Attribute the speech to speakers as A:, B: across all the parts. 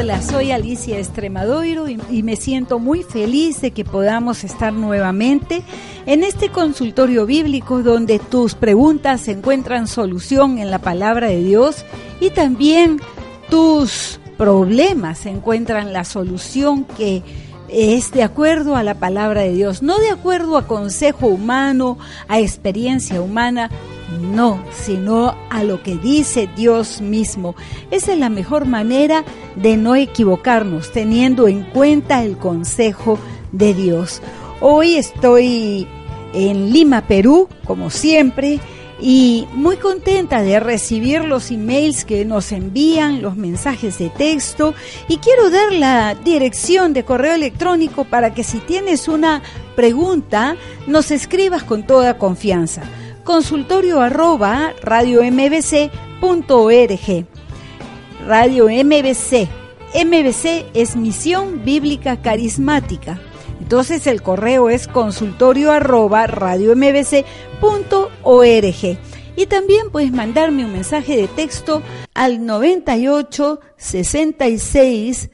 A: Hola, soy Alicia Estremadoiro y, me siento muy feliz de que podamos estar nuevamente en este consultorio bíblico donde tus preguntas encuentran solución en la palabra de Dios y también tus problemas encuentran la solución que es de acuerdo a la palabra de Dios, no de acuerdo a consejo humano, a experiencia humana, no, sino a lo que dice Dios mismo. Esa es la mejor manera de no equivocarnos, teniendo en cuenta el consejo de Dios. Hoy estoy en Lima, Perú, como siempre, y muy contenta de recibir los emails que nos envían, los mensajes de texto y quiero dar la dirección de correo electrónico para que si tienes una pregunta nos escribas con toda confianza consultorio arroba radio mbc.org. Radio MBC. MBC es Misión Bíblica Carismática. Entonces el correo es consultorio arroba mbc.org. Y también puedes mandarme un mensaje de texto al 98 66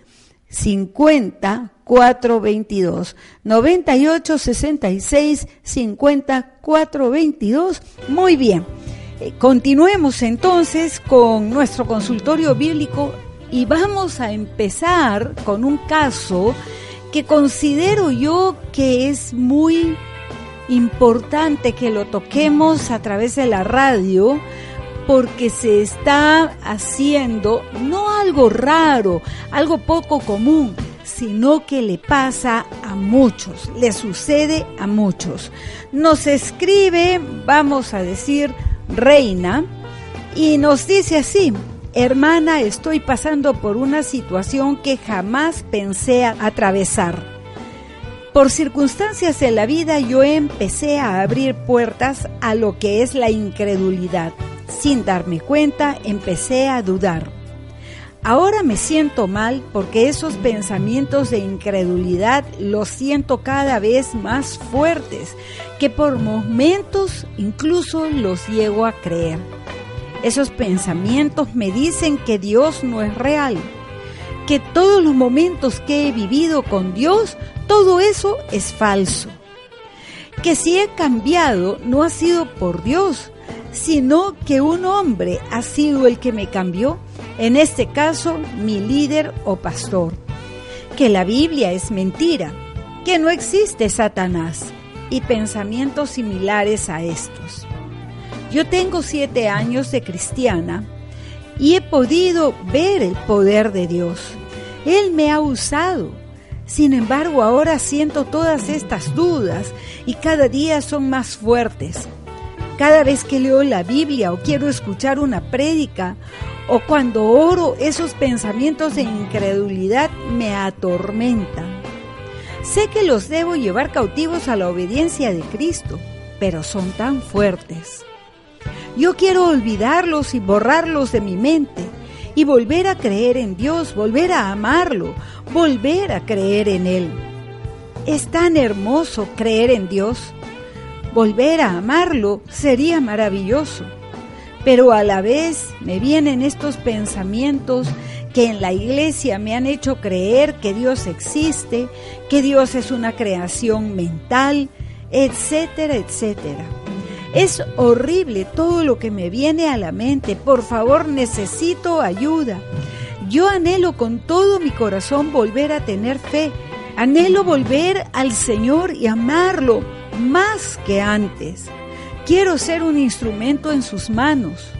A: 50 422 98 66 50 422 muy bien. Eh, continuemos entonces con nuestro consultorio bíblico y vamos a empezar con un caso que considero yo que es muy importante que lo toquemos a través de la radio porque se está haciendo no algo raro, algo poco común, sino que le pasa a muchos, le sucede a muchos. Nos escribe, vamos a decir, reina, y nos dice así, hermana, estoy pasando por una situación que jamás pensé atravesar. Por circunstancias de la vida yo empecé a abrir puertas a lo que es la incredulidad. Sin darme cuenta, empecé a dudar. Ahora me siento mal porque esos pensamientos de incredulidad los siento cada vez más fuertes, que por momentos incluso los llego a creer. Esos pensamientos me dicen que Dios no es real, que todos los momentos que he vivido con Dios, todo eso es falso. Que si he cambiado no ha sido por Dios, sino que un hombre ha sido el que me cambió en este caso mi líder o pastor, que la Biblia es mentira, que no existe Satanás y pensamientos similares a estos. Yo tengo siete años de cristiana y he podido ver el poder de Dios. Él me ha usado. Sin embargo, ahora siento todas estas dudas y cada día son más fuertes. Cada vez que leo la Biblia o quiero escuchar una prédica o cuando oro, esos pensamientos de incredulidad me atormentan. Sé que los debo llevar cautivos a la obediencia de Cristo, pero son tan fuertes. Yo quiero olvidarlos y borrarlos de mi mente y volver a creer en Dios, volver a amarlo, volver a creer en Él. Es tan hermoso creer en Dios. Volver a amarlo sería maravilloso pero a la vez me vienen estos pensamientos que en la iglesia me han hecho creer que Dios existe, que Dios es una creación mental, etcétera, etcétera. Es horrible todo lo que me viene a la mente. Por favor, necesito ayuda. Yo anhelo con todo mi corazón volver a tener fe. Anhelo volver al Señor y amarlo más que antes. Quiero ser un instrumento en sus manos.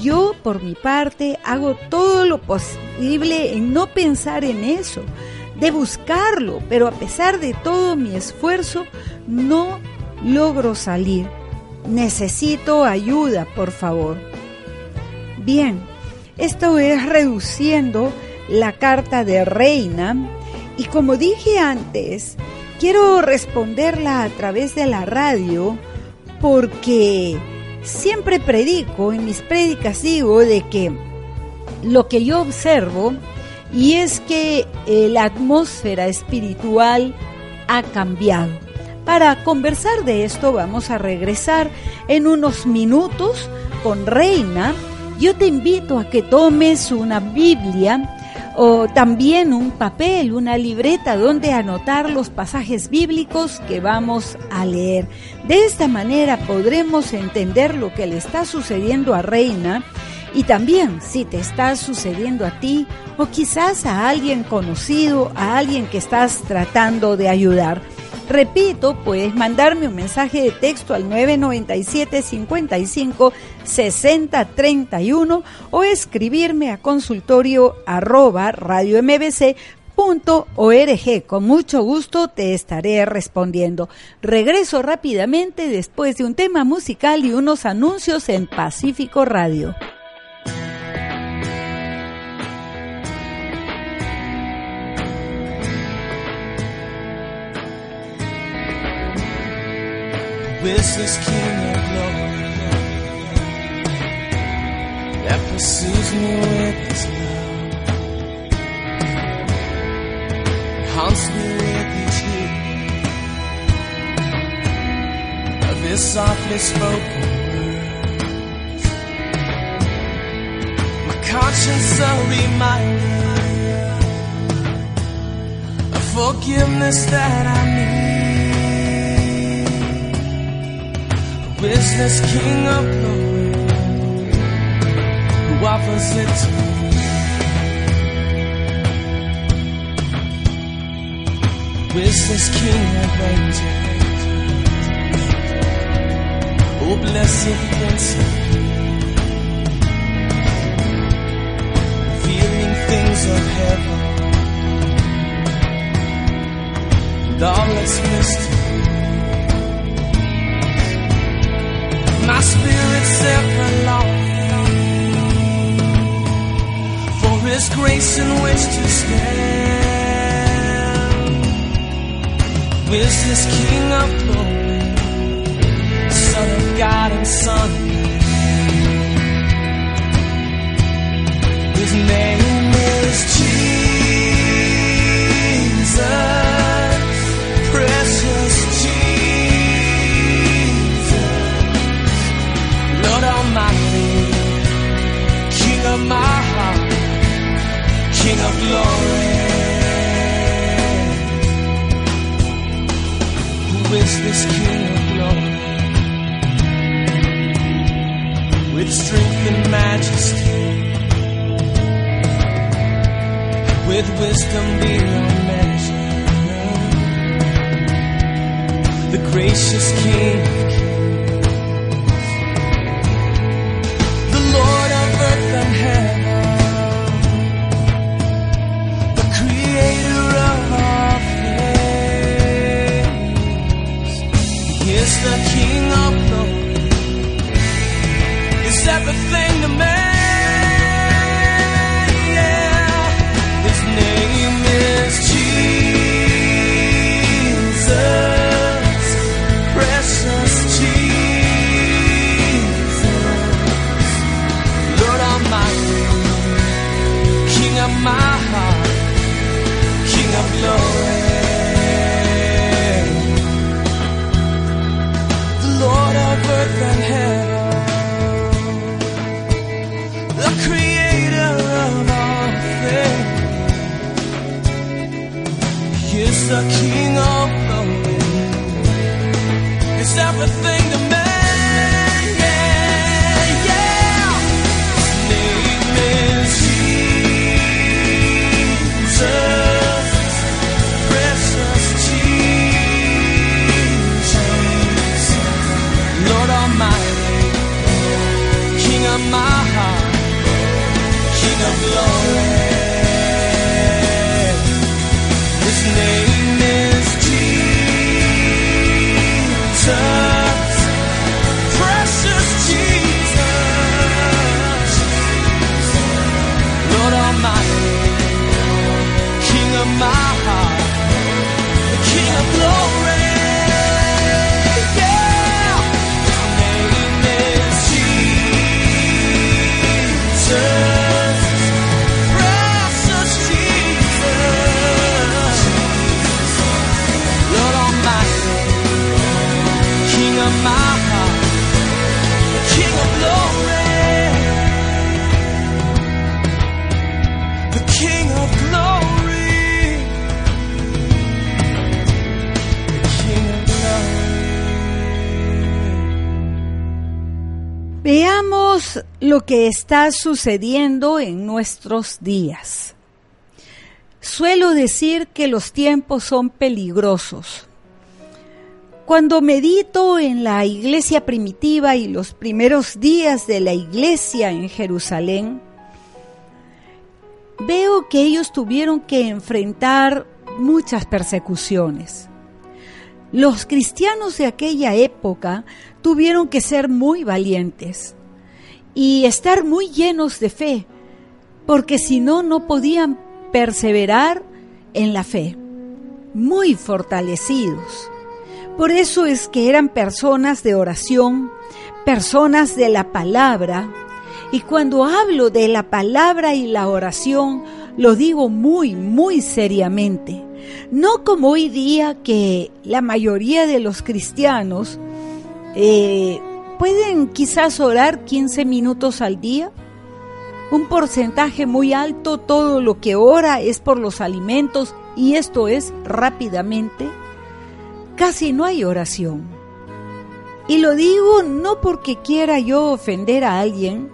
A: Yo, por mi parte, hago todo lo posible en no pensar en eso, de buscarlo, pero a pesar de todo mi esfuerzo, no logro salir. Necesito ayuda, por favor. Bien, esto es reduciendo la carta de reina y como dije antes, quiero responderla a través de la radio porque siempre predico, en mis prédicas digo de que lo que yo observo y es que eh, la atmósfera espiritual ha cambiado. Para conversar de esto vamos a regresar en unos minutos con Reina. Yo te invito a que tomes una Biblia o también un papel, una libreta donde anotar los pasajes bíblicos que vamos a leer. De esta manera podremos entender lo que le está sucediendo a Reina y también si te está sucediendo a ti o quizás a alguien conocido, a alguien que estás tratando de ayudar. Repito, puedes mandarme un mensaje de texto al 997 55 60 31 o escribirme a consultorio arroba radio mbc. Con mucho gusto te estaré respondiendo. Regreso rápidamente después de un tema musical y unos anuncios en Pacífico Radio.
B: This King of glory that pursues me with his love, haunts me with his heat of his softly spoken words. My conscience a reminder of forgiveness that I need. Business king of glory who offers it to me. Business king of angels, oh blessed prince of revealing things of heaven and all its mystery. My spirit's ever longing for His grace in which to stand. Is this King of glory, Son of God and Son? His name this King of glory? With strength and majesty, with wisdom beyond measure, the gracious King
A: está sucediendo en nuestros días. Suelo decir que los tiempos son peligrosos. Cuando medito en la iglesia primitiva y los primeros días de la iglesia en Jerusalén, veo que ellos tuvieron que enfrentar muchas persecuciones. Los cristianos de aquella época tuvieron que ser muy valientes y estar muy llenos de fe, porque si no, no podían perseverar en la fe, muy fortalecidos. Por eso es que eran personas de oración, personas de la palabra, y cuando hablo de la palabra y la oración, lo digo muy, muy seriamente. No como hoy día que la mayoría de los cristianos eh, pueden quizás orar 15 minutos al día. Un porcentaje muy alto, todo lo que ora es por los alimentos y esto es rápidamente. Casi no hay oración. Y lo digo no porque quiera yo ofender a alguien,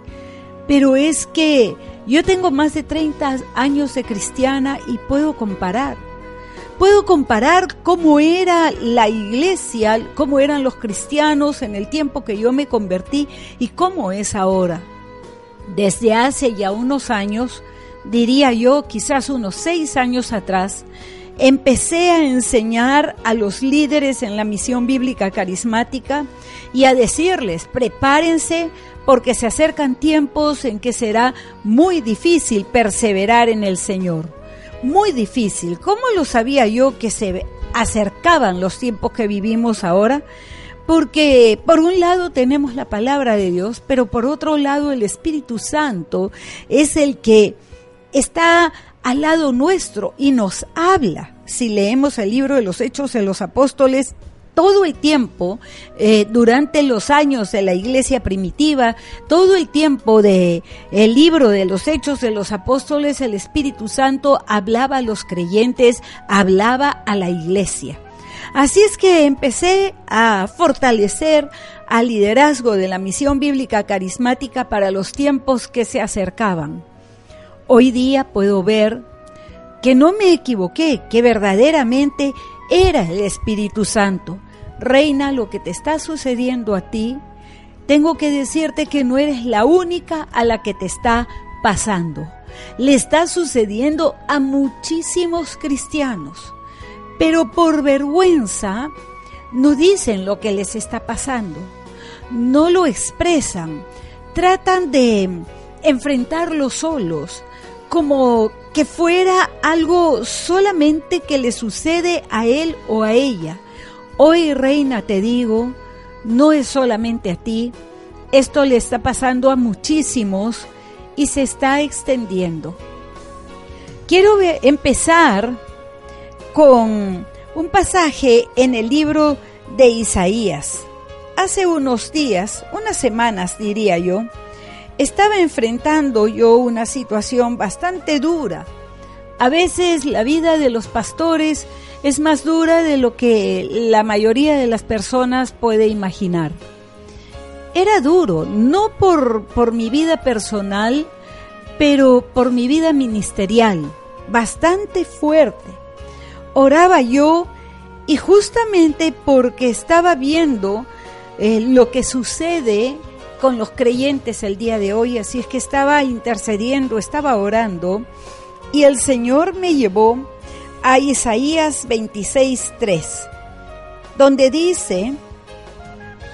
A: pero es que yo tengo más de 30 años de cristiana y puedo comparar. Puedo comparar cómo era la iglesia, cómo eran los cristianos en el tiempo que yo me convertí y cómo es ahora. Desde hace ya unos años, diría yo quizás unos seis años atrás, empecé a enseñar a los líderes en la misión bíblica carismática y a decirles, prepárense porque se acercan tiempos en que será muy difícil perseverar en el Señor. Muy difícil. ¿Cómo lo sabía yo que se acercaban los tiempos que vivimos ahora? Porque por un lado tenemos la palabra de Dios, pero por otro lado el Espíritu Santo es el que está al lado nuestro y nos habla. Si leemos el libro de los Hechos de los Apóstoles, todo el tiempo, eh, durante los años de la iglesia primitiva, todo el tiempo de el libro de los hechos de los apóstoles, el Espíritu Santo hablaba a los creyentes, hablaba a la iglesia. Así es que empecé a fortalecer al liderazgo de la misión bíblica carismática para los tiempos que se acercaban. Hoy día puedo ver que no me equivoqué, que verdaderamente era el Espíritu Santo reina, lo que te está sucediendo a ti, tengo que decirte que no eres la única a la que te está pasando. Le está sucediendo a muchísimos cristianos, pero por vergüenza no dicen lo que les está pasando, no lo expresan, tratan de enfrentarlo solos, como que fuera algo solamente que le sucede a él o a ella Hoy, reina, te digo, no es solamente a ti, esto le está pasando a muchísimos y se está extendiendo. Quiero empezar con un pasaje en el libro de Isaías. Hace unos días, unas semanas diría yo, estaba enfrentando yo una situación bastante dura. A veces la vida de los pastores es más dura de lo que la mayoría de las personas puede imaginar. Era duro, no por, por mi vida personal, pero por mi vida ministerial, bastante fuerte. Oraba yo y justamente porque estaba viendo eh, lo que sucede con los creyentes el día de hoy, así es que estaba intercediendo, estaba orando, y el Señor me llevó a Isaías 26:3, donde dice,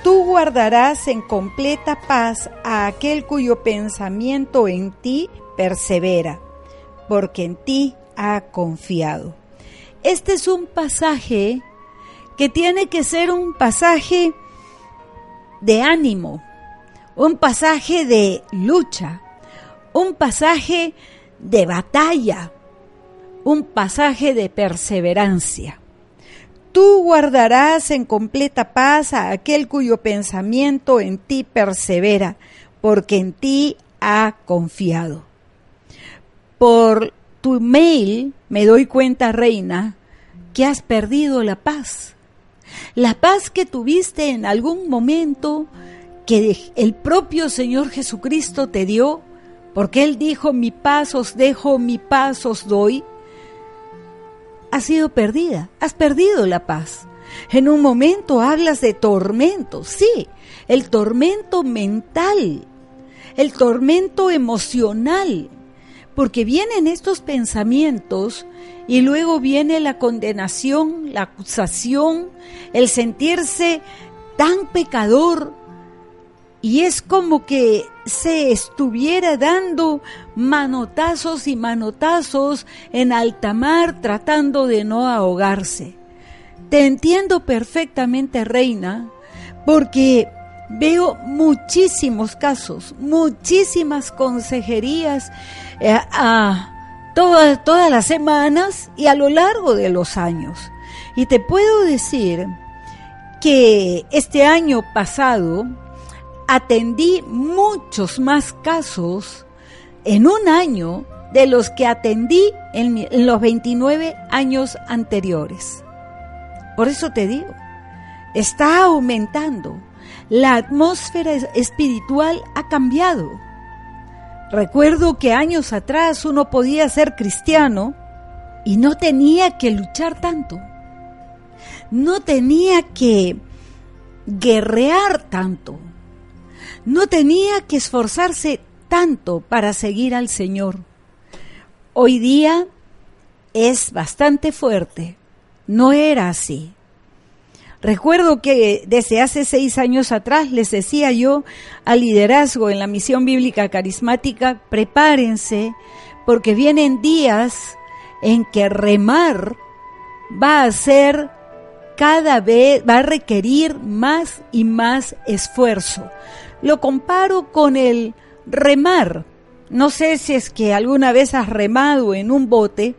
A: Tú guardarás en completa paz a aquel cuyo pensamiento en ti persevera, porque en ti ha confiado. Este es un pasaje que tiene que ser un pasaje de ánimo, un pasaje de lucha, un pasaje de batalla, un pasaje de perseverancia. Tú guardarás en completa paz a aquel cuyo pensamiento en ti persevera, porque en ti ha confiado. Por tu mail me doy cuenta, reina, que has perdido la paz. La paz que tuviste en algún momento que el propio Señor Jesucristo te dio, porque Él dijo, mi paz os dejo, mi paz os doy, ha sido perdida, has perdido la paz. En un momento hablas de tormento, sí, el tormento mental, el tormento emocional, porque vienen estos pensamientos y luego viene la condenación, la acusación, el sentirse tan pecador y es como que se estuviera dando manotazos y manotazos en alta mar tratando de no ahogarse. Te entiendo perfectamente, reina, porque veo muchísimos casos, muchísimas consejerías eh, a todas, todas las semanas y a lo largo de los años. Y te puedo decir que este año pasado atendí muchos más casos en un año de los que atendí en, los 29 años anteriores. Por eso te digo, está aumentando. La atmósfera espiritual ha cambiado. Recuerdo que años atrás uno podía ser cristiano y no tenía que luchar tanto. No tenía que guerrear tanto. No tenía que esforzarse tanto para seguir al Señor. Hoy día es bastante fuerte no era así. Recuerdo que desde hace seis años atrás les decía yo al liderazgo en la misión bíblica carismática, prepárense porque vienen días en que remar va a ser cada vez, va a requerir más y más esfuerzo. Lo comparo con el remar. No sé si es que alguna vez has remado en un bote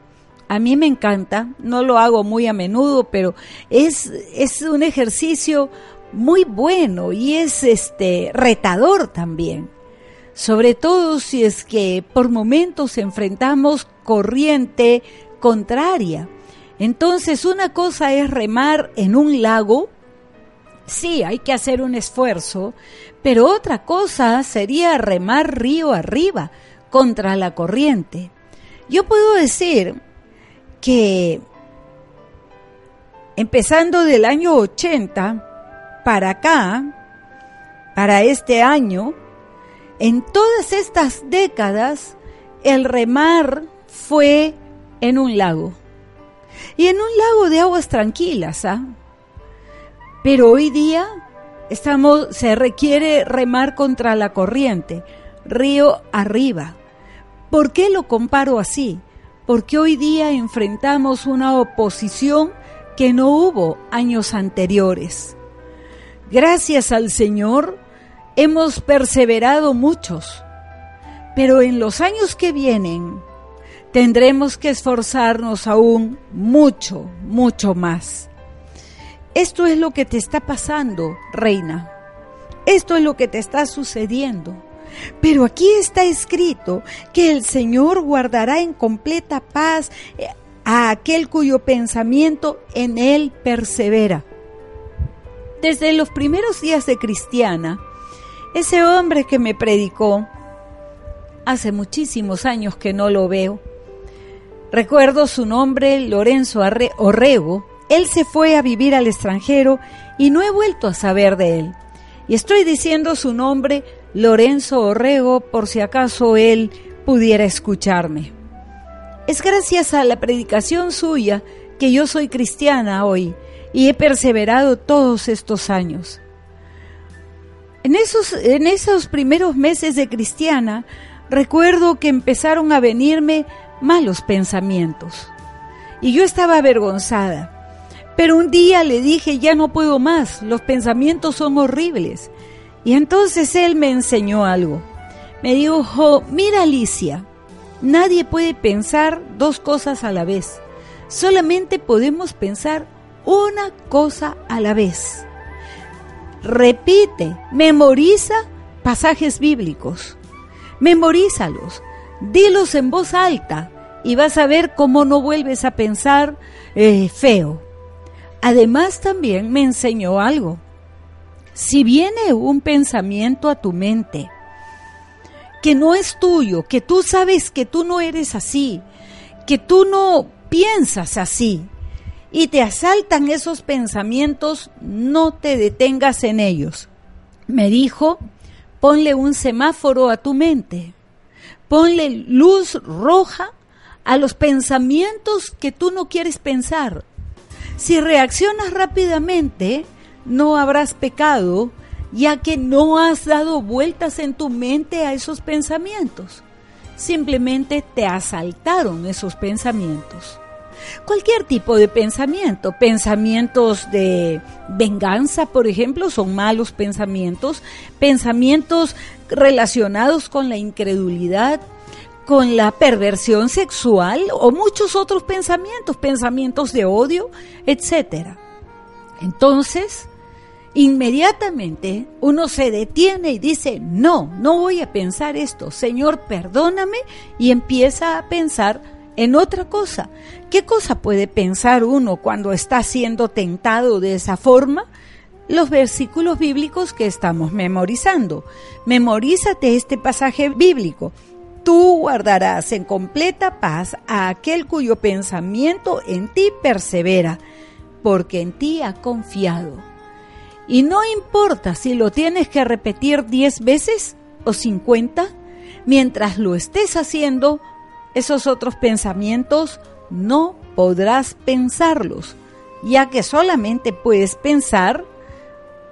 A: a mí me encanta, no lo hago muy a menudo, pero es, es un ejercicio muy bueno y es este retador también. Sobre todo si es que por momentos enfrentamos corriente contraria. Entonces, una cosa es remar en un lago, sí, hay que hacer un esfuerzo, pero otra cosa sería remar río arriba contra la corriente. Yo puedo decir que empezando del año 80 para acá, para este año, en todas estas décadas, el remar fue en un lago. Y en un lago de aguas tranquilas, ¿ah? Pero hoy día estamos, se requiere remar contra la corriente, río arriba. ¿Por qué lo comparo así? porque hoy día enfrentamos una oposición que no hubo años anteriores. Gracias al Señor hemos perseverado muchos, pero en los años que vienen tendremos que esforzarnos aún mucho, mucho más. Esto es lo que te está pasando, reina. Esto es lo que te está sucediendo. Pero aquí está escrito que el Señor guardará en completa paz eh, a aquel cuyo pensamiento en Él persevera. Desde los primeros días de cristiana, ese hombre que me predicó, hace muchísimos años que no lo veo, recuerdo su nombre, Lorenzo Orrego, él se fue a vivir al extranjero y no he vuelto a saber de él. Y estoy diciendo su nombre Lorenzo Orrego por si acaso él pudiera escucharme. Es gracias a la predicación suya que yo soy cristiana hoy y he perseverado todos estos años. En esos, en esos primeros meses de cristiana, recuerdo que empezaron a venirme malos pensamientos. Y yo estaba avergonzada. Pero un día le dije, ya no puedo más, los pensamientos son horribles. Y entonces él me enseñó algo. Me dijo, mira Alicia, nadie puede pensar dos cosas a la vez. Solamente podemos pensar una cosa a la vez. Repite, memoriza pasajes bíblicos. Memorízalos, dilos en voz alta y vas a ver cómo no vuelves a pensar eh, feo. Además también me enseñó algo Si viene un pensamiento a tu mente que no es tuyo, que tú sabes que tú no eres así, que tú no piensas así, y te asaltan esos pensamientos, no te detengas en ellos. Me dijo, ponle un semáforo a tu mente, ponle luz roja a los pensamientos que tú no quieres pensar. Si reaccionas rápidamente, no habrás pecado, ya que no has dado vueltas en tu mente a esos pensamientos. Simplemente te asaltaron esos pensamientos. Cualquier tipo de pensamiento, pensamientos de venganza, por ejemplo, son malos pensamientos, pensamientos relacionados con la incredulidad, con la perversión sexual o muchos otros pensamientos, pensamientos de odio, etcétera. Entonces, inmediatamente uno se detiene y dice, no, no voy a pensar esto, Señor, perdóname, y empieza a pensar en otra cosa. ¿Qué cosa puede pensar uno cuando está siendo tentado de esa forma? Los versículos bíblicos que estamos memorizando. Memorízate este pasaje bíblico tú guardarás en completa paz a aquel cuyo pensamiento en ti persevera, porque en ti ha confiado. Y no importa si lo tienes que repetir diez veces o cincuenta, mientras lo estés haciendo, esos otros pensamientos no podrás pensarlos, ya que solamente puedes pensar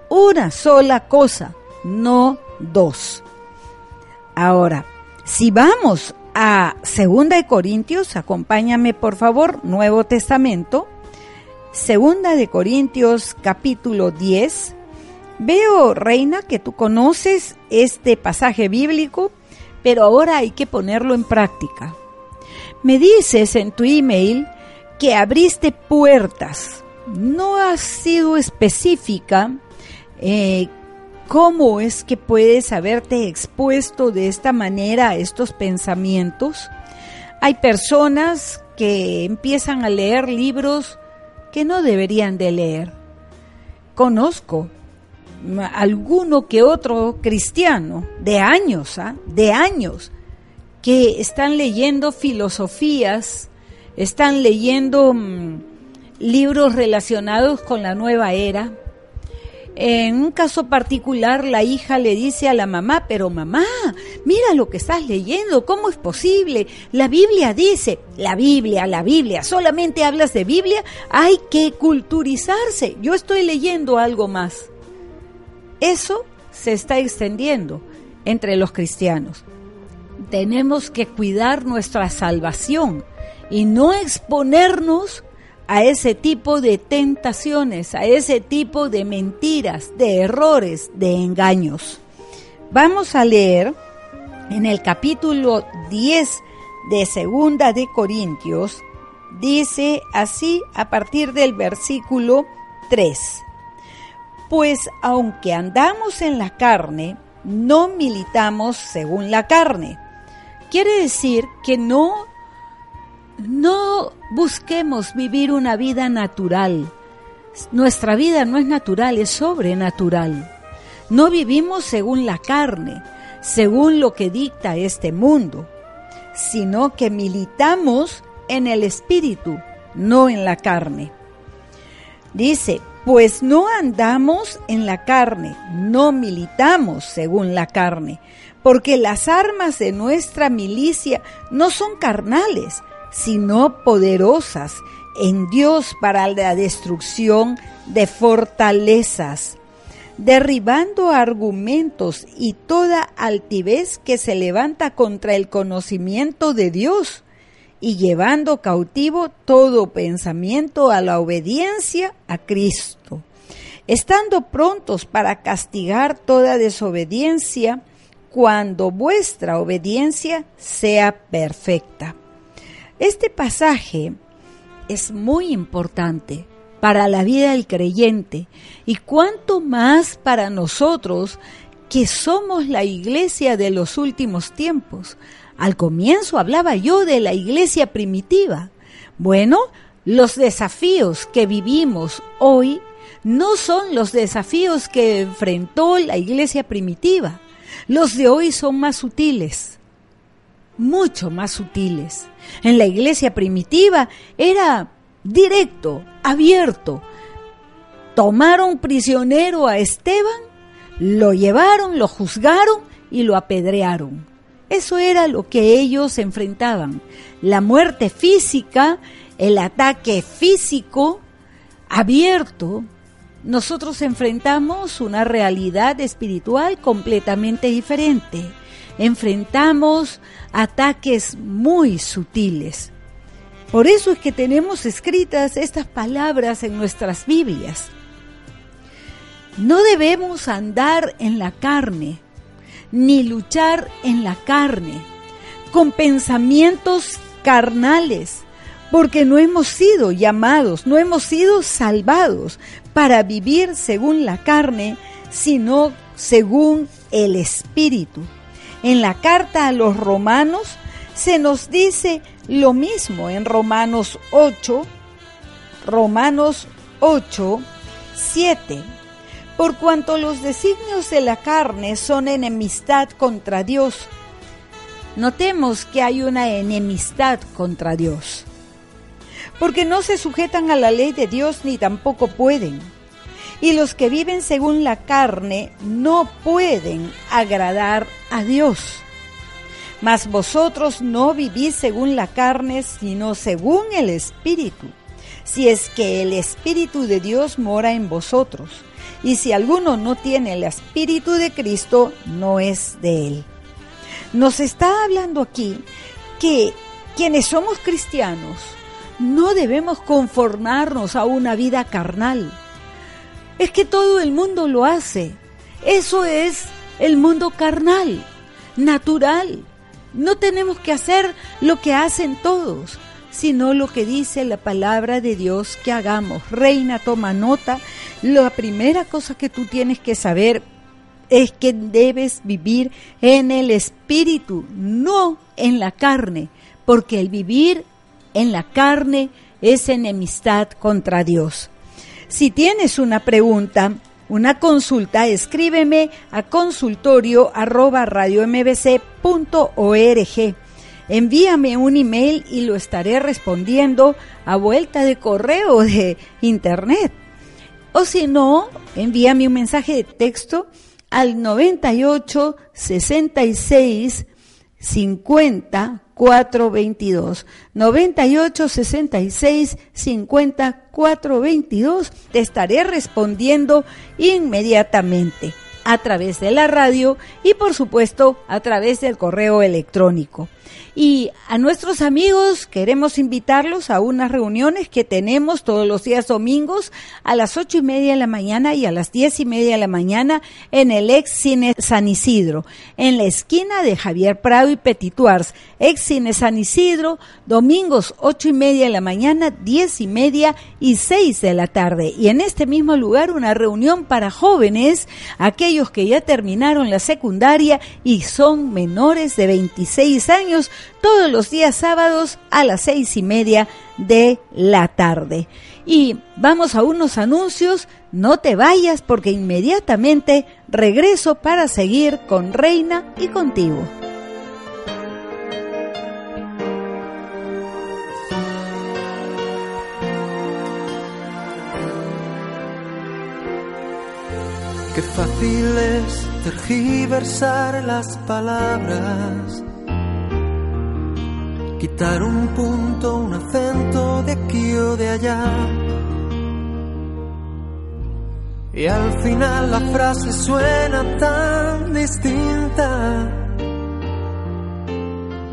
A: una sola cosa, no dos. Ahora, si vamos a Segunda de Corintios, acompáñame por favor, Nuevo Testamento, Segunda de Corintios capítulo 10. Veo, Reina, que tú conoces este pasaje bíblico, pero ahora hay que ponerlo en práctica. Me dices en tu email que abriste puertas. No has sido específica eh, ¿Cómo es que puedes haberte expuesto de esta manera a estos pensamientos? Hay personas que empiezan a leer libros que no deberían de leer. Conozco alguno que otro cristiano de años, ¿ah? de años, que están leyendo filosofías, están leyendo mm, libros relacionados con la nueva era, en un caso particular, la hija le dice a la mamá, pero mamá, mira lo que estás leyendo, ¿cómo es posible? La Biblia dice, la Biblia, la Biblia, solamente hablas de Biblia, hay que culturizarse. Yo estoy leyendo algo más. Eso se está extendiendo entre los cristianos. Tenemos que cuidar nuestra salvación y no exponernos a ese tipo de tentaciones, a ese tipo de mentiras, de errores, de engaños. Vamos a leer en el capítulo 10 de Segunda de Corintios, dice así a partir del versículo 3. Pues aunque andamos en la carne, no militamos según la carne. Quiere decir que no no busquemos vivir una vida natural. Nuestra vida no es natural, es sobrenatural. No vivimos según la carne, según lo que dicta este mundo, sino que militamos en el espíritu, no en la carne. Dice, pues no andamos en la carne, no militamos según la carne, porque las armas de nuestra milicia no son carnales, sino poderosas en Dios para la destrucción de fortalezas, derribando argumentos y toda altivez que se levanta contra el conocimiento de Dios y llevando cautivo todo pensamiento a la obediencia a Cristo, estando prontos para castigar toda desobediencia cuando vuestra obediencia sea perfecta. Este pasaje es muy importante para la vida del creyente y cuanto más para nosotros que somos la iglesia de los últimos tiempos. Al comienzo hablaba yo de la iglesia primitiva. Bueno, los desafíos que vivimos hoy no son los desafíos que enfrentó la iglesia primitiva. Los de hoy son más sutiles, mucho más sutiles. En la iglesia primitiva era directo, abierto. Tomaron prisionero a Esteban, lo llevaron, lo juzgaron y lo apedrearon. Eso era lo que ellos enfrentaban. La muerte física, el ataque físico, abierto. Nosotros enfrentamos una realidad espiritual completamente diferente. Enfrentamos ataques muy sutiles. Por eso es que tenemos escritas estas palabras en nuestras Biblias. No debemos andar en la carne, ni luchar en la carne, con pensamientos carnales, porque no hemos sido llamados, no hemos sido salvados para vivir según la carne, sino según el Espíritu. En la carta a los romanos se nos dice lo mismo en Romanos 8, Romanos 8, 7. Por cuanto los designios de la carne son enemistad contra Dios. Notemos que hay una enemistad contra Dios. Porque no se sujetan a la ley de Dios ni tampoco pueden. Y los que viven según la carne no pueden agradar a Dios. Mas vosotros no vivís según la carne, sino según el Espíritu, si es que el Espíritu de Dios mora en vosotros. Y si alguno no tiene el Espíritu de Cristo, no es de él. Nos está hablando aquí que quienes somos cristianos no debemos conformarnos a una vida carnal. Es que todo el mundo lo hace. Eso es el mundo carnal, natural. No tenemos que hacer lo que hacen todos, sino lo que dice la palabra de Dios que hagamos. Reina, toma nota. La primera cosa que tú tienes que saber es que debes vivir en el espíritu, no en la carne, porque el vivir en la carne es enemistad contra Dios. Si tienes una pregunta, una consulta, escríbeme a consultorio arroba. Envíame un email y lo estaré respondiendo a vuelta de correo de internet. O si no, envíame un mensaje de texto al 98 66 50 422 98 66 50 422 te estaré respondiendo inmediatamente a través de la radio y por supuesto a través del correo electrónico. Y a nuestros amigos queremos invitarlos a unas reuniones que tenemos todos los días domingos a las ocho y media de la mañana y a las diez y media de la mañana en el ex cine San Isidro, en la esquina de Javier Prado y Petituars, ex cine San Isidro, domingos ocho y media de la mañana, diez y media y seis de la tarde. Y en este mismo lugar una reunión para jóvenes, aquellos que ya terminaron la secundaria y son menores de 26 años, todos los días sábados a las seis y media de la tarde. Y vamos a unos anuncios, no te vayas porque inmediatamente regreso para seguir con Reina y contigo.
B: Qué fácil es tergiversar las palabras quitar un punto, un acento de aquí o de allá. Y al final la frase suena tan distinta.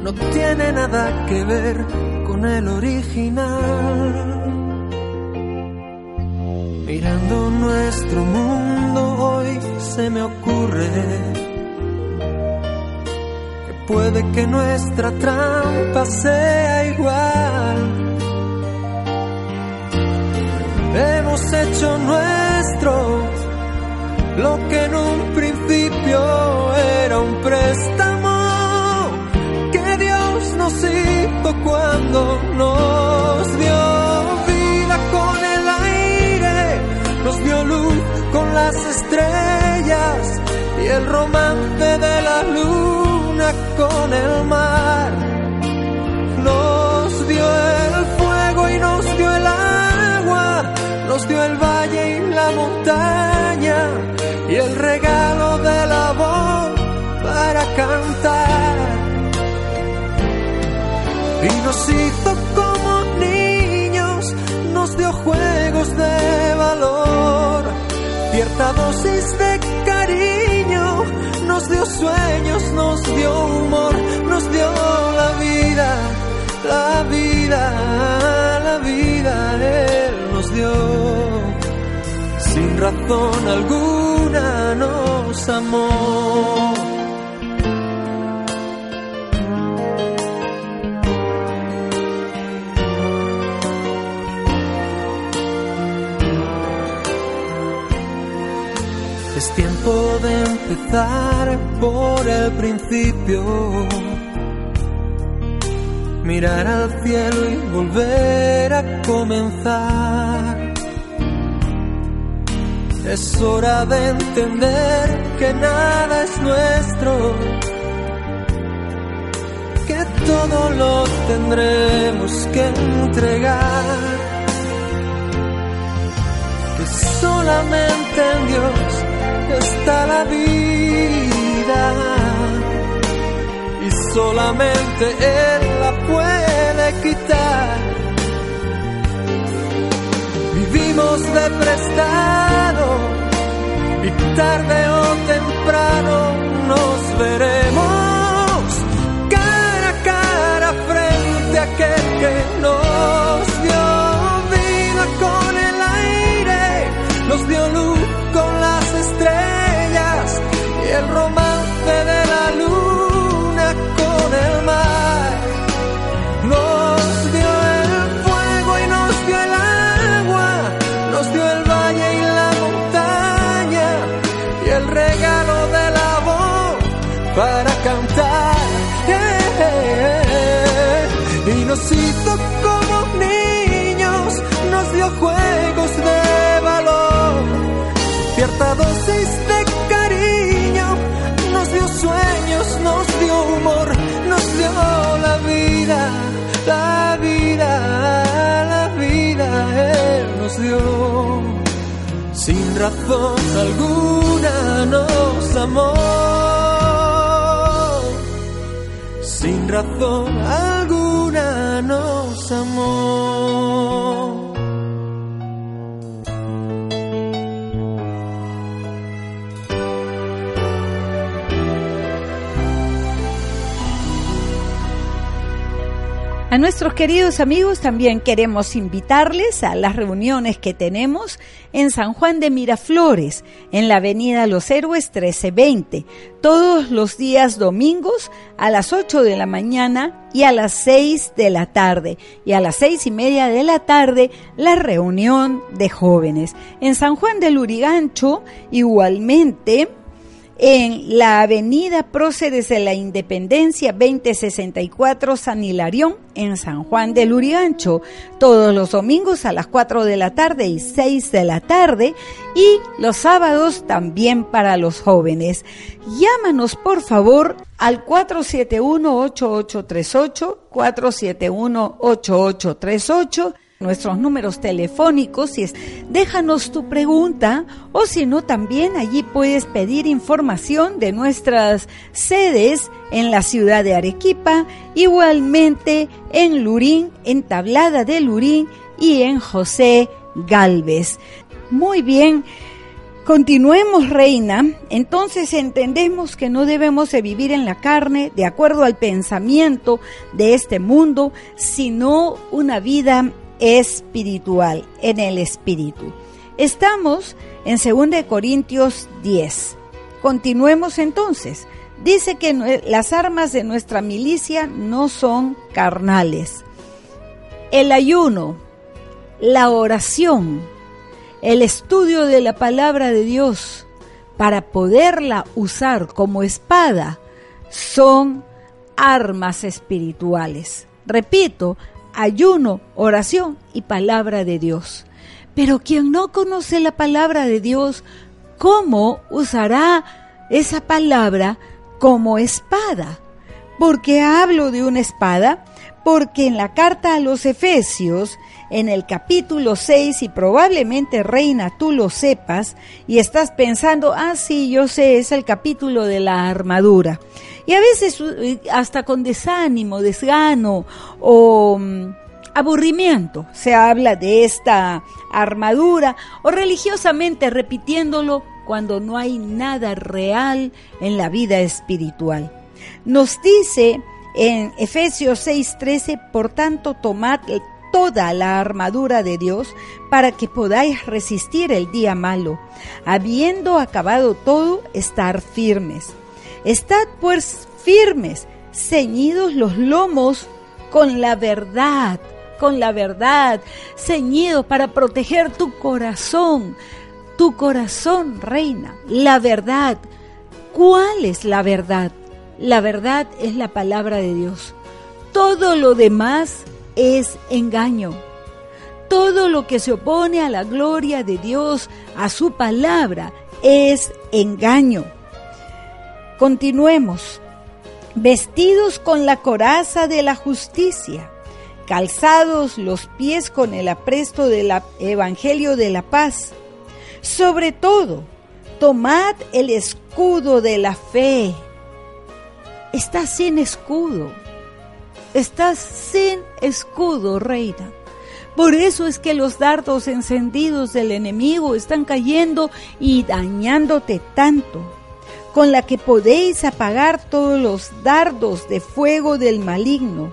B: No tiene nada que ver con el original. Mirando nuestro mundo hoy se me ocurre Puede que nuestra trampa sea igual. Hemos hecho nuestro lo que en un principio era un préstamo que Dios nos hizo cuando nos dio vida con el aire, nos dio luz con las estrellas y el romance de la luz con el mar. Nos dio el fuego y nos dio el agua, nos dio el valle y la montaña y el regalo de la voz para cantar. Y nos hizo como niños, nos dio juegos de valor, cierta dosis de dio sueños, nos dio humor, nos dio la vida, la vida, la vida, Él nos dio. Sin razón alguna nos amó. Es tiempo de empezar por el principio. Mirar al cielo y volver a comenzar. Es hora de entender que nada es nuestro. Que todo lo tendremos que entregar. Que solamente en Dios está la vida y solamente Él la puede quitar. Vivimos de prestado y tarde o temprano nos veremos cara a cara frente a aquel que nos dio vida con el aire, nos dio luz estrellas y el romance Sin razón alguna nos amó, sin razón alguna nos amó.
A: Nuestros queridos amigos también queremos invitarles a las reuniones que tenemos en San Juan de Miraflores, en la Avenida Los Héroes 1320, todos los días domingos a las 8 de la mañana y a las 6 de la tarde. Y a las seis y media de la tarde la reunión de jóvenes. En San Juan del Urigancho, igualmente, en la avenida Próceres de la Independencia 2064 San Hilarión en San Juan del Urigancho, todos los domingos a las 4 de la tarde y 6 de la tarde y los sábados también para los jóvenes. Llámanos por favor al 471-8838, 471-8838 nuestros números telefónicos y déjanos tu pregunta o si no también allí puedes pedir información de nuestras sedes en la ciudad de Arequipa, igualmente en Lurín, en Tablada de Lurín y en José Galvez. Muy bien. Continuemos, reina. Entonces entendemos que no debemos de vivir en la carne de acuerdo al pensamiento de este mundo, sino una vida espiritual, en el espíritu. Estamos en 2 Corintios 10. Continuemos entonces. Dice que las armas de nuestra milicia no son carnales. El ayuno, la oración, el estudio de la palabra de Dios para poderla usar como espada son armas espirituales. Repito, ayuno, oración y palabra de Dios. Pero quien no conoce la palabra de Dios, ¿cómo usará esa palabra como espada. ¿Por qué hablo de una espada? Porque en la carta a los Efesios, en el capítulo 6, y probablemente Reina tú lo sepas, y estás pensando, ah, sí, yo sé, es el capítulo de la armadura. Y a veces hasta con desánimo, desgano o mm, aburrimiento se habla de esta armadura o religiosamente repitiéndolo cuando no hay nada real en la vida espiritual. Nos dice en Efesios 6:13, por tanto, tomad toda la armadura de Dios para que podáis resistir el día malo, habiendo acabado todo, estar firmes. Estad pues firmes, ceñidos los lomos con la verdad, con la verdad, ceñidos para proteger tu corazón, tu corazón, reina, la verdad. ¿Cuál es la verdad? La verdad es la palabra de Dios. Todo lo demás es engaño. Todo lo que se opone a la gloria de Dios, a su palabra, es engaño. Continuemos. Vestidos con la coraza de la justicia, calzados los pies con el apresto del Evangelio de la paz. Sobre todo, tomad el escudo de la fe estás sin escudo. Estás sin escudo, reina. Por eso es que los dardos encendidos del enemigo están cayendo y dañándote tanto, con la que podéis apagar todos los dardos de fuego del maligno.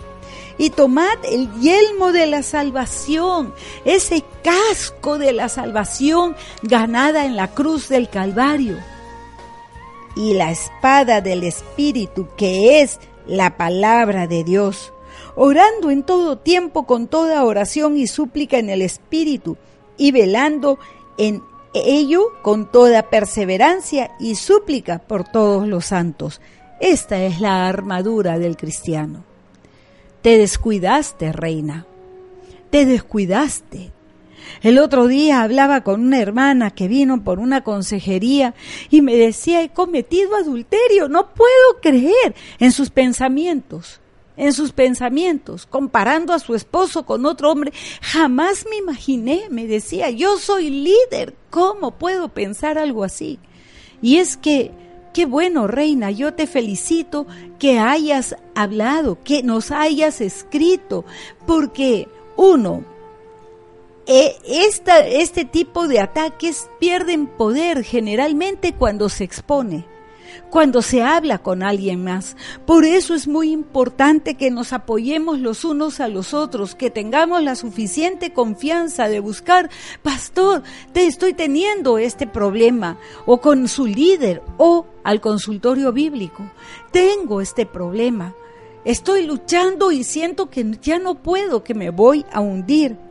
A: Y tomad el yelmo de la salvación, ese casco de la salvación ganada en la cruz del Calvario y la espada del Espíritu, que es la palabra de Dios, orando en todo tiempo con toda oración y súplica en el Espíritu, y velando en ello con toda perseverancia y súplica por todos los santos. Esta es la armadura del cristiano. Te descuidaste, reina. Te descuidaste. El otro día hablaba con una hermana que vino por una consejería y me decía, he cometido adulterio, no puedo creer en sus pensamientos en sus pensamientos, comparando a su esposo con otro hombre. Jamás me imaginé, me decía, yo soy líder, ¿cómo puedo pensar algo así? Y es que, qué bueno, reina, yo te felicito que hayas hablado, que nos hayas escrito, porque uno, eh, este tipo de ataques pierden poder generalmente cuando se expone, cuando se habla con alguien más. Por eso es muy importante que nos apoyemos los unos a los otros, que tengamos la suficiente confianza de buscar, pastor, te estoy teniendo este problema, o con su líder, o al consultorio bíblico. Tengo este problema. Estoy luchando y siento que ya no puedo, que me voy a hundir.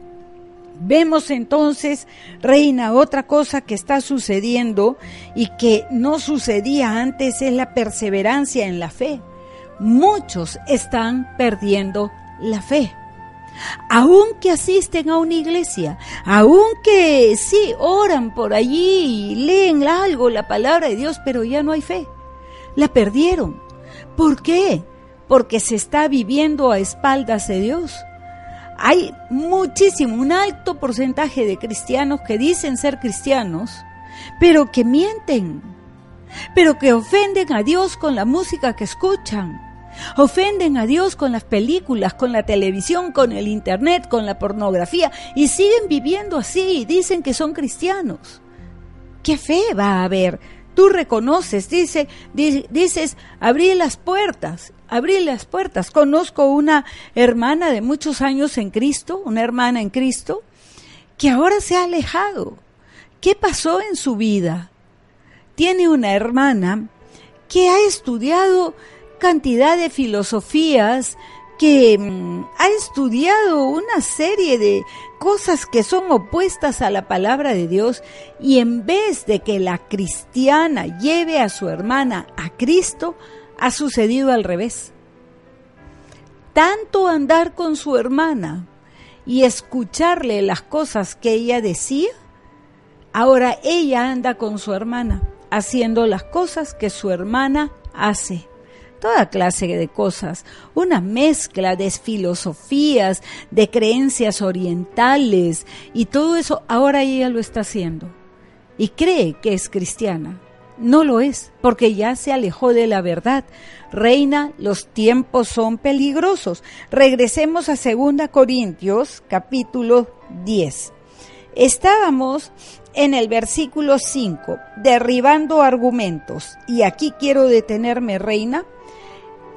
A: Vemos entonces, Reina, otra cosa que está sucediendo y que no sucedía antes es la perseverancia en la fe. Muchos están perdiendo la fe. Aunque asisten a una iglesia, aunque sí oran por allí leen algo, la palabra de Dios, pero ya no hay fe. La perdieron. ¿Por qué? Porque se está viviendo a espaldas de Dios hay muchísimo, un alto porcentaje de cristianos que dicen ser cristianos, pero que mienten, pero que ofenden a Dios con la música que escuchan, ofenden a Dios con las películas, con la televisión, con el internet, con la pornografía, y siguen viviendo así y dicen que son cristianos. ¿Qué fe va a haber? Tú reconoces, dice, dices, abrí las puertas abrí las puertas. Conozco una hermana de muchos años en Cristo, una hermana en Cristo, que ahora se ha alejado. ¿Qué pasó en su vida? Tiene una hermana que ha estudiado cantidad de filosofías, que mm, ha estudiado una serie de cosas que son opuestas a la palabra de Dios y en vez de que la cristiana lleve a su hermana a Cristo, ha sucedido al revés. Tanto andar con su hermana y escucharle las cosas que ella decía, ahora ella anda con su hermana. haciendo las cosas que su hermana hace. Toda clase de cosas, una mezcla de filosofías, de creencias orientales y todo eso ahora ella lo está haciendo. Y cree que es cristiana. No lo es, porque ya se alejó de la verdad. Reina, los tiempos son peligrosos. Regresemos a 2 Corintios capítulo 10. Estábamos en el versículo 5, derribando argumentos. Y aquí quiero detenerme, reina.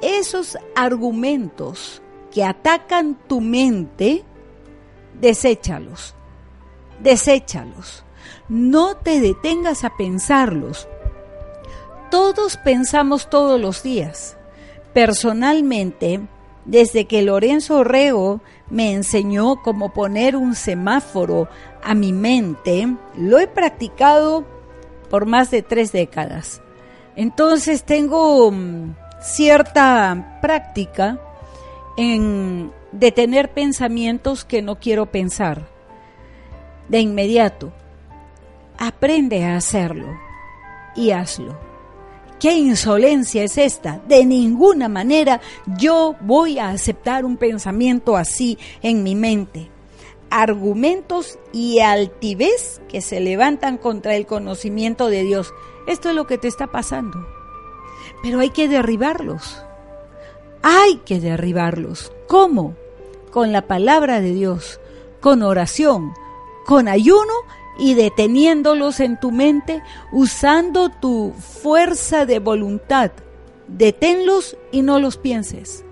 A: Esos argumentos que atacan tu mente, deséchalos. Deséchalos. No te detengas a pensarlos. Todos pensamos todos los días. Personalmente, desde que Lorenzo Rego me enseñó cómo poner un semáforo a mi mente, lo he practicado por más de tres décadas. Entonces tengo mm, cierta práctica en detener pensamientos que no quiero pensar. De inmediato, aprende a hacerlo y hazlo. ¿Qué insolencia es esta? De ninguna manera yo voy a aceptar un pensamiento así en mi mente. Argumentos y altivez que se levantan contra el conocimiento de Dios. Esto es lo que te está pasando. Pero hay que derribarlos. Hay que derribarlos. ¿Cómo? Con la palabra de Dios, con oración, con ayuno y deteniéndolos en tu mente usando tu fuerza de voluntad. Deténlos y no los pienses.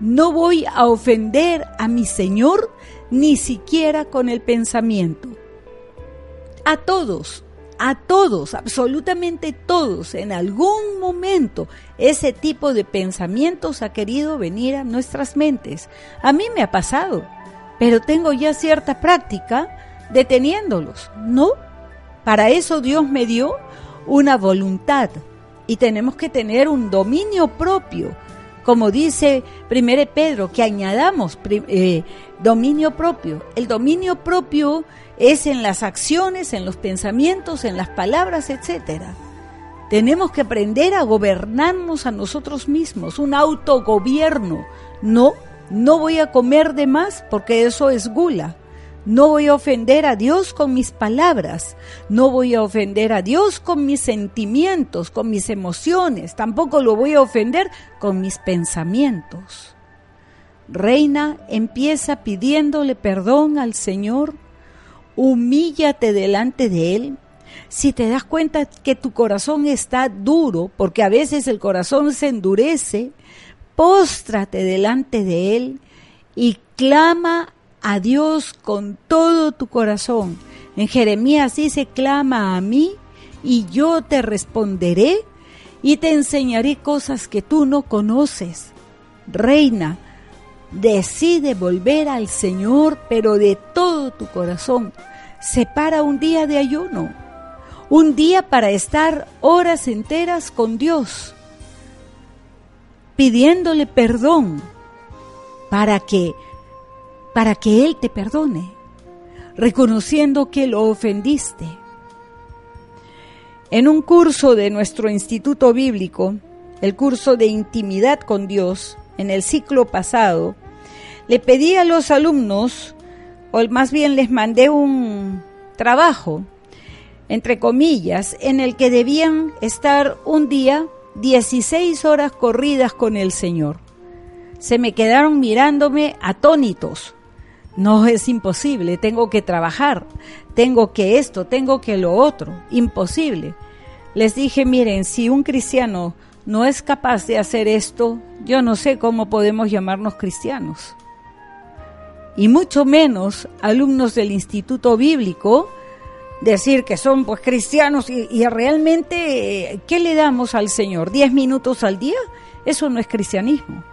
A: No voy a ofender a mi Señor ni siquiera con el pensamiento. A todos, a todos, absolutamente todos, en algún momento ese tipo de pensamientos ha querido venir a nuestras mentes. A mí me ha pasado, pero tengo ya cierta práctica deteniéndolos. No, para eso Dios me dio una voluntad y tenemos que tener un dominio propio. Como dice 1 Pedro, que añadamos eh, dominio propio. El dominio propio es en las acciones, en los pensamientos, en las palabras, etcétera. Tenemos que aprender a gobernarnos a nosotros mismos, un autogobierno. No, no voy a comer de más porque eso es gula. No voy a ofender a Dios con mis palabras, no voy a ofender a Dios con mis sentimientos, con mis emociones, tampoco lo voy a ofender con mis pensamientos. Reina, empieza pidiéndole perdón al Señor, humíllate delante de Él. Si te das cuenta que tu corazón está duro, porque a veces el corazón se endurece, póstrate delante de Él y clama a Dios con todo tu corazón. En Jeremías dice, clama a mí y yo te responderé y te enseñaré cosas que tú no conoces. Reina, decide volver al Señor, pero de todo tu corazón. Separa un día de ayuno, un día para estar horas enteras con Dios, pidiéndole perdón para que para que Él te perdone, reconociendo que lo ofendiste. En un curso de nuestro instituto bíblico, el curso de intimidad con Dios, en el ciclo pasado, le pedí a los alumnos, o más bien les mandé un trabajo, entre comillas, en el que debían estar un día 16 horas corridas con el Señor. Se me quedaron mirándome atónitos no es imposible, tengo que trabajar, tengo que esto, tengo que lo otro, imposible. Les dije, miren, si un cristiano no es capaz de hacer esto, yo no sé cómo podemos llamarnos cristianos. Y mucho menos alumnos del Instituto Bíblico, decir que son pues cristianos y, realmente, ¿qué le damos al Señor? ¿Diez minutos al día? Eso no es cristianismo.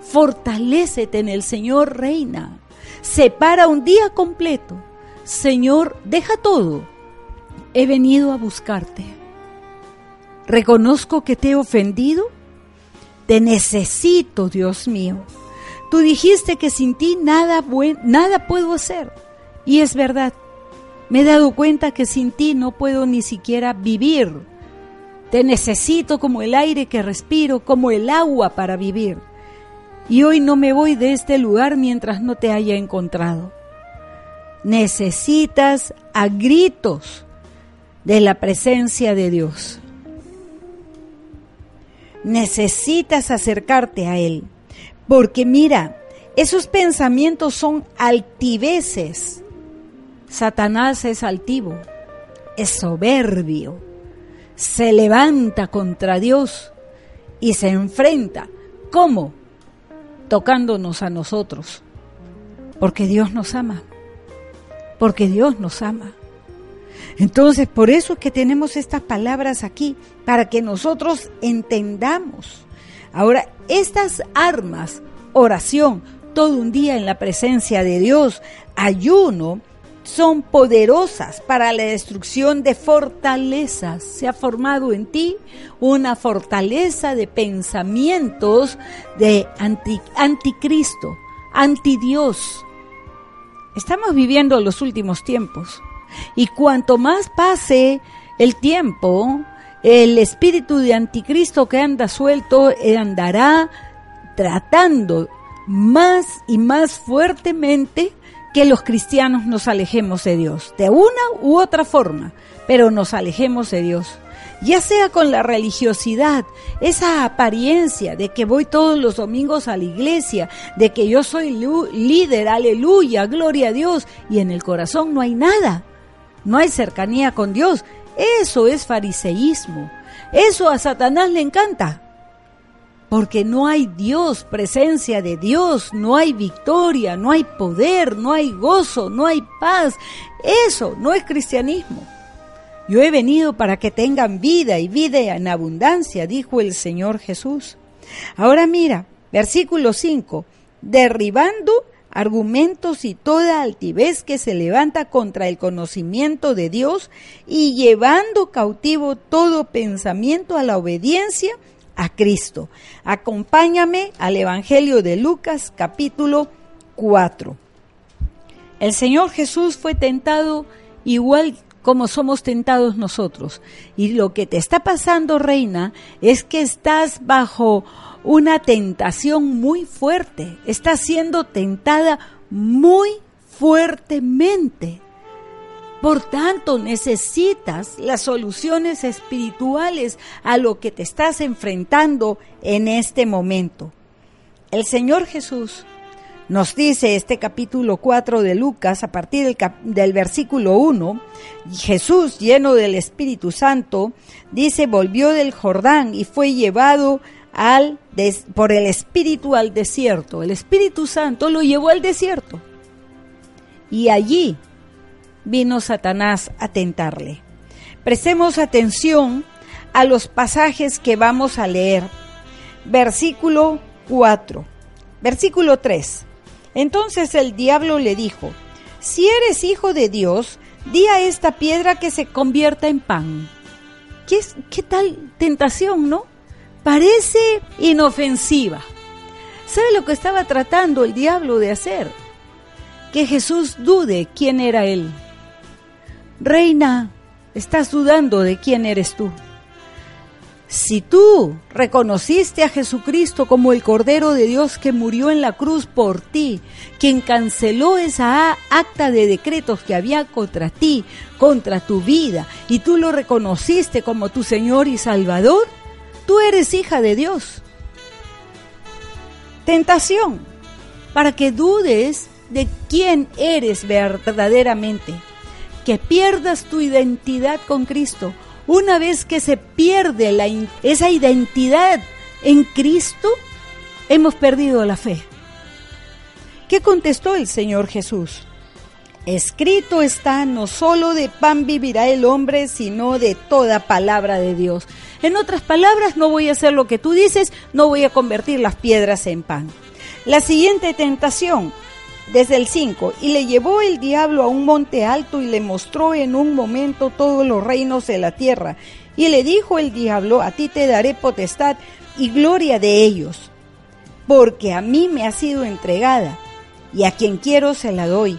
A: Fortalécete en el Señor, reina separa un día completo. Señor, deja todo. He venido a buscarte. Reconozco que te he ofendido. Te necesito, Dios mío. Tú dijiste que sin ti nada, nada puedo hacer. Y es verdad. Me he dado cuenta que sin ti no puedo ni siquiera vivir. Te necesito como el aire que respiro, como el agua para vivir. Y hoy no me voy de este lugar mientras no te haya encontrado. Necesitas a gritos de la presencia de Dios. Necesitas acercarte a Él. Porque mira, esos pensamientos son altiveces. Satanás es altivo, es soberbio, se levanta contra Dios y se enfrenta. ¿Cómo? Tocándonos a nosotros. Porque Dios nos ama. Porque Dios nos ama. Entonces, por eso es que tenemos estas palabras aquí, para que nosotros entendamos. Ahora, estas armas, oración, todo un día en la presencia de Dios, ayuno, son poderosas para la destrucción de fortalezas. Se ha formado en ti una fortaleza de pensamientos de anti, anticristo, antidios. Estamos viviendo los últimos tiempos y cuanto más pase el tiempo, el espíritu de anticristo que anda suelto andará tratando más y más fuertemente que los cristianos nos alejemos de Dios, de una u otra forma, pero nos alejemos de Dios. Ya sea con la religiosidad, esa apariencia de que voy todos los domingos a la iglesia, de que yo soy líder, aleluya, gloria a Dios, y en el corazón no hay nada, no hay cercanía con Dios. Eso es fariseísmo. Eso a Satanás le encanta porque no hay Dios, presencia de Dios, no hay victoria, no hay poder, no hay gozo, no hay paz. Eso no es cristianismo. Yo he venido para que tengan vida y vida en abundancia, dijo el Señor Jesús. Ahora mira, versículo 5, derribando argumentos y toda altivez que se levanta contra el conocimiento de Dios y llevando cautivo todo pensamiento a la obediencia a Cristo. Acompáñame al Evangelio de Lucas capítulo 4. El Señor Jesús fue tentado igual como somos tentados nosotros. Y lo que te está pasando, reina, es que estás bajo una tentación muy fuerte. Estás siendo tentada muy fuertemente. Por tanto, necesitas las soluciones espirituales a lo que te estás enfrentando en este momento. El Señor Jesús nos dice este capítulo 4 de Lucas, a partir del, versículo 1, Jesús, lleno del Espíritu Santo, dice, volvió del Jordán y fue llevado al por el Espíritu al desierto. El Espíritu Santo lo llevó al desierto. Y allí vino Satanás a tentarle. Prestemos atención a los pasajes que vamos a leer. Versículo 4. Versículo 3. Entonces el diablo le dijo, si eres hijo de Dios, di a esta piedra que se convierta en pan. ¿Qué, qué tal tentación, no? Parece inofensiva. ¿Sabe lo que estaba tratando el diablo de hacer? Que Jesús dude quién era él. Reina, estás dudando de quién eres tú. Si tú reconociste a Jesucristo como el Cordero de Dios que murió en la cruz por ti, quien canceló esa acta de decretos que había contra ti, contra tu vida, y tú lo reconociste como tu Señor y Salvador, tú eres hija de Dios. Tentación, para que dudes de quién eres verdaderamente que pierdas tu identidad con Cristo. Una vez que se pierde esa identidad en Cristo, hemos perdido la fe. ¿Qué contestó el Señor Jesús? Escrito está, no solo de pan vivirá el hombre, sino de toda palabra de Dios. En otras palabras, no voy a hacer lo que tú dices, no voy a convertir las piedras en pan. La siguiente tentación, desde el 5, y le llevó el diablo a un monte alto y le mostró en un momento todos los reinos de la tierra. Y le dijo el diablo, a ti te daré potestad y gloria de ellos, porque a mí me ha sido entregada, y a quien quiero se la doy.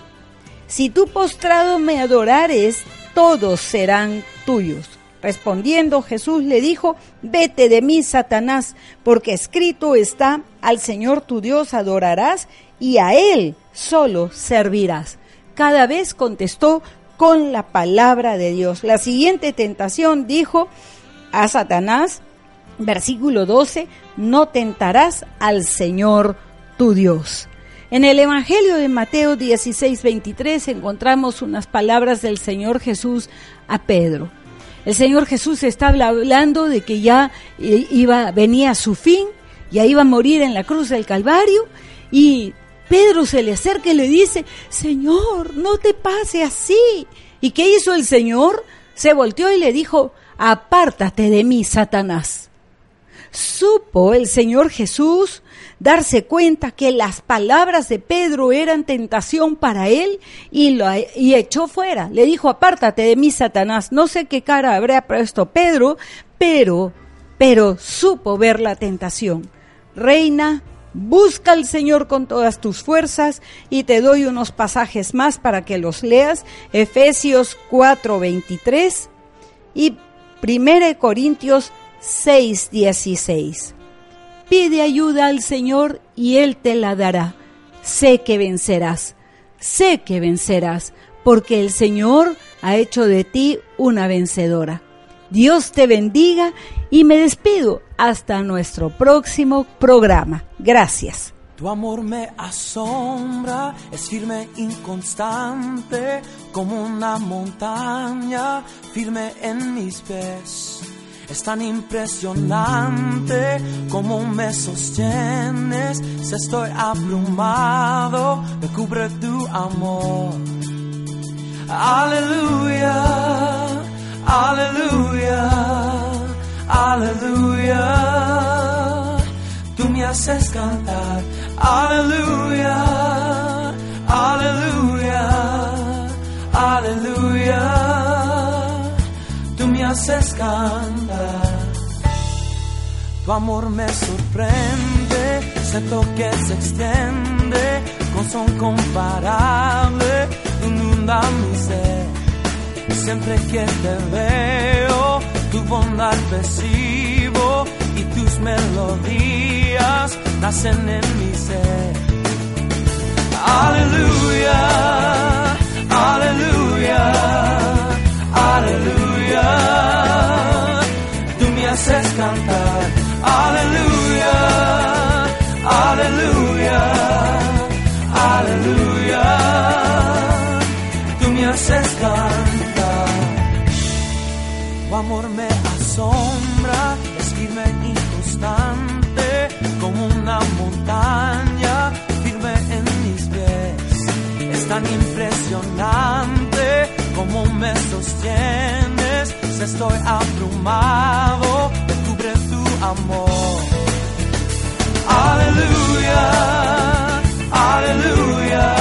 A: Si tú postrado me adorares, todos serán tuyos. Respondiendo Jesús le dijo, vete de mí, Satanás, porque escrito está, al Señor tu Dios adorarás y a Él solo servirás. Cada vez contestó con la palabra de Dios. La siguiente tentación dijo a Satanás, versículo 12, no tentarás al Señor tu Dios. En el Evangelio de Mateo 16, 23 encontramos unas palabras del Señor Jesús a Pedro. El Señor Jesús estaba hablando de que ya eh, iba, venía a su fin, ya iba a morir en la cruz del Calvario y Pedro se le acerca y le dice, Señor, no te pase así. ¿Y qué hizo el Señor? Se volteó y le dijo, apártate de mí, Satanás. Supo el Señor Jesús darse cuenta que las palabras de Pedro eran tentación para él y lo y echó fuera. Le dijo, apártate de mí, Satanás. No sé qué cara habría puesto Pedro, pero, pero supo ver la tentación. Reina, busca al Señor con todas tus fuerzas y te doy unos pasajes más para que los leas. Efesios 4:23 y 1 Corintios 6:16. Pide ayuda al Señor y Él te la dará. Sé que vencerás, sé que vencerás, porque el Señor ha hecho de ti una vencedora. Dios te bendiga y me despido hasta nuestro próximo programa. Gracias.
B: Tu amor me asombra, es firme, inconstante, como una montaña, firme en mis pies. Es tan impresionante como me sostienes. Si estoy abrumado, me cubre tu amor. Aleluya, aleluya, aleluya. Tú me haces cantar. Aleluya, aleluya, aleluya haces cantar. Tu amor me sorprende, siento que se extiende, con son comparable, inunda mi ser. Siempre que te veo, tu bondad percibo y tus melodías nacen en mi ser. Aleluya, aleluya, aleluya impresionante como me sostiene estoy abrumado, descubre tu amor. Aleluya, aleluya.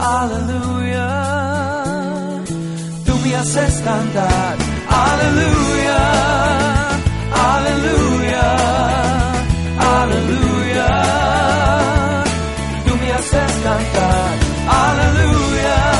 B: aleluya. Tú me haces cantar, aleluya, aleluya, aleluya. Tú me haces cantar, aleluya.